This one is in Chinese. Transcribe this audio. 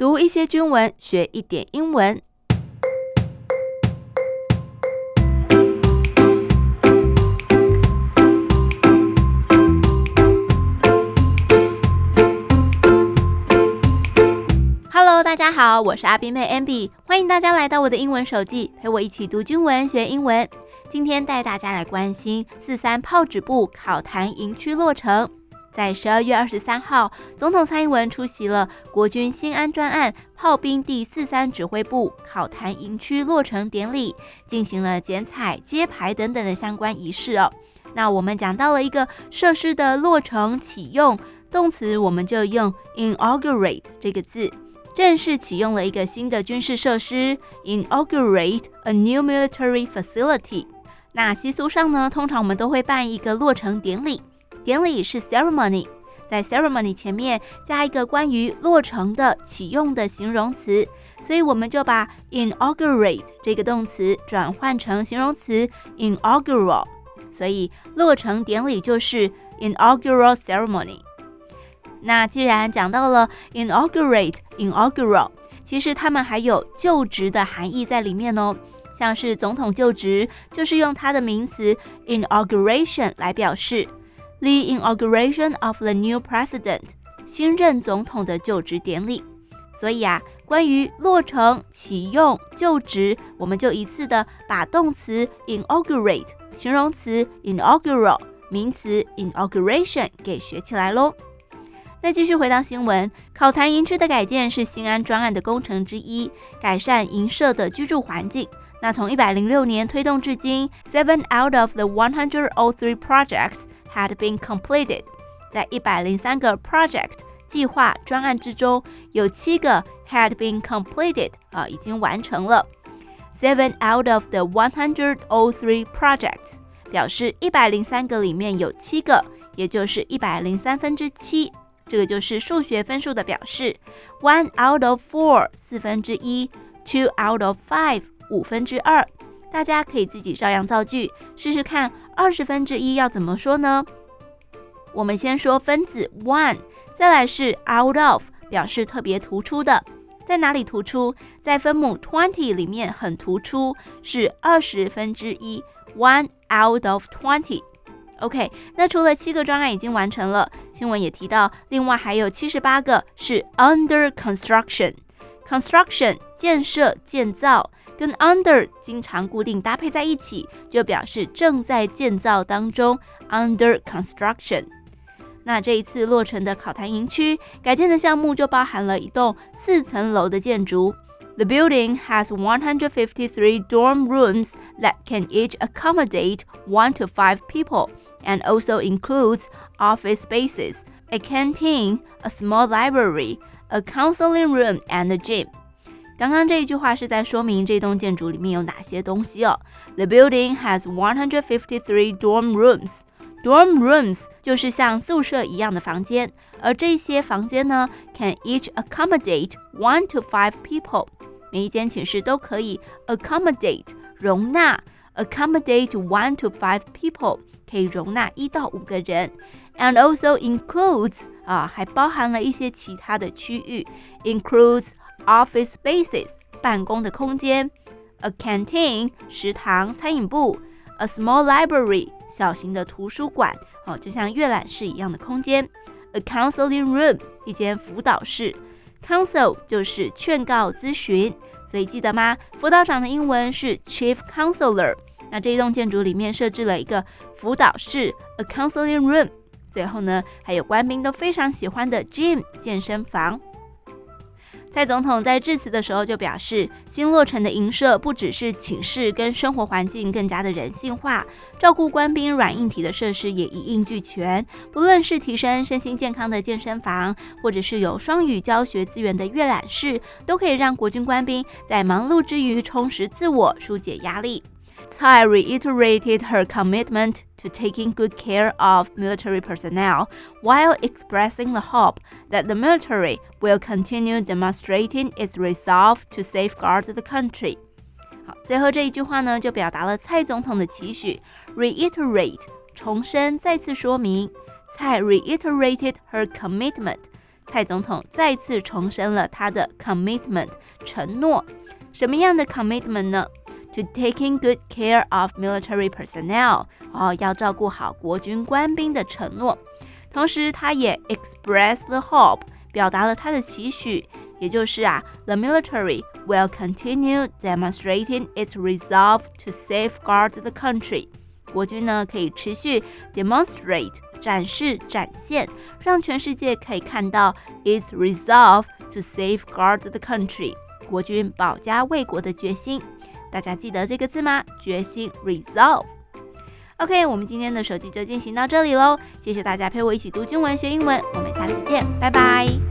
读一些军文，学一点英文。Hello，大家好，我是阿斌妹 Ambi，欢迎大家来到我的英文手记，陪我一起读军文学英文。今天带大家来关心四三炮指部考坛营区落成。在十二月二十三号，总统蔡英文出席了国军新安专案炮兵第四三指挥部考坛营区落成典礼，进行了剪彩、揭牌等等的相关仪式哦。那我们讲到了一个设施的落成启用，动词我们就用 inaugurate 这个字，正式启用了一个新的军事设施，inaugurate a new military facility。那习俗上呢，通常我们都会办一个落成典礼。典礼是 ceremony，在 ceremony 前面加一个关于落成的启用的形容词，所以我们就把 inaugurate 这个动词转换成形容词 inaugural，所以落成典礼就是 inaugural ceremony。那既然讲到了 inaugurate inaugural，其实他们还有就职的含义在里面哦，像是总统就职就是用他的名词 inauguration 来表示。The inauguration of the new president，新任总统的就职典礼。所以啊，关于落成、启用、就职，我们就一次的把动词 inaugurate、形容词 inaugural、名词 inauguration 给学起来喽。那继续回到新闻，考坛营区的改建是新安专案的工程之一，改善营舍的居住环境。那从一百零六年推动至今，seven out of the one hundred o three projects。had been completed，在一百零三个 project 计划专案之中，有七个 had been completed 啊，已经完成了。Seven out of the one hundred o three projects 表示一百零三个里面有七个，也就是一百零三分之七，这个就是数学分数的表示。One out of four 四分之一，two out of five 五分之二。 大家可以自己照样造句，试试看二十分之一要怎么说呢？我们先说分子 one，再来是 out of，表示特别突出的，在哪里突出？在分母 twenty 里面很突出，是二十分之一，one out of twenty。OK，那除了七个专案已经完成了，新闻也提到，另外还有七十八个是 under construction。construction 建设建造。跟 under 经常固定搭配在一起，就表示正在建造当中，under construction。那这一次落成的考坛营区改建的项目就包含了一栋四层楼的建筑。The building has 153 dorm rooms that can each accommodate one to five people, and also includes office spaces, a canteen, a small library, a counseling room, and a gym. 刚刚这一句话是在说明这栋建筑里面有哪些东西哦。The building has 153 dorm rooms. Dorm rooms 就是像宿舍一样的房间，而这些房间呢，can each accommodate one to five people。每一间寝室都可以 accommodate 容纳，accommodate one to five people 可以容纳一到五个人，and also includes 啊，还包含了一些其他的区域，includes。Office spaces 办公的空间，a canteen 食堂餐饮部，a small library 小型的图书馆，哦，就像阅览室一样的空间，a counseling room 一间辅导室，counsel 就是劝告咨询，所以记得吗？辅导长的英文是 chief counselor。那这一栋建筑里面设置了一个辅导室，a counseling room。最后呢，还有官兵都非常喜欢的 gym 健身房。蔡总统在致辞的时候就表示，新落成的营舍不只是寝室跟生活环境更加的人性化，照顾官兵软硬体的设施也一应俱全。不论是提升身心健康的健身房，或者是有双语教学资源的阅览室，都可以让国军官兵在忙碌之余充实自我，疏解压力。Tsai reiterated her commitment to taking good care of military personnel, while expressing the hope that the military will continue demonstrating its resolve to safeguard the country. 好，最后这一句话呢，就表达了蔡总统的期许。Reiterate，重申，再次说明。蔡 reiterated her commitment， 蔡总统再次重申了他的 commitment 承诺。什么样的 commitment 呢 ？To taking good care of military personnel，哦，要照顾好国军官兵的承诺。同时，他也 expressed the hope，表达了他的期许，也就是啊，the military will continue demonstrating its resolve to safeguard the country。国军呢可以持续 demonstrate 展示展现，让全世界可以看到 its resolve to safeguard the country。国军保家卫国的决心。 大家记得这个字吗？决心 resolve。OK，我们今天的手机就进行到这里喽，谢谢大家陪我一起读军文学英文，我们下次见，拜拜。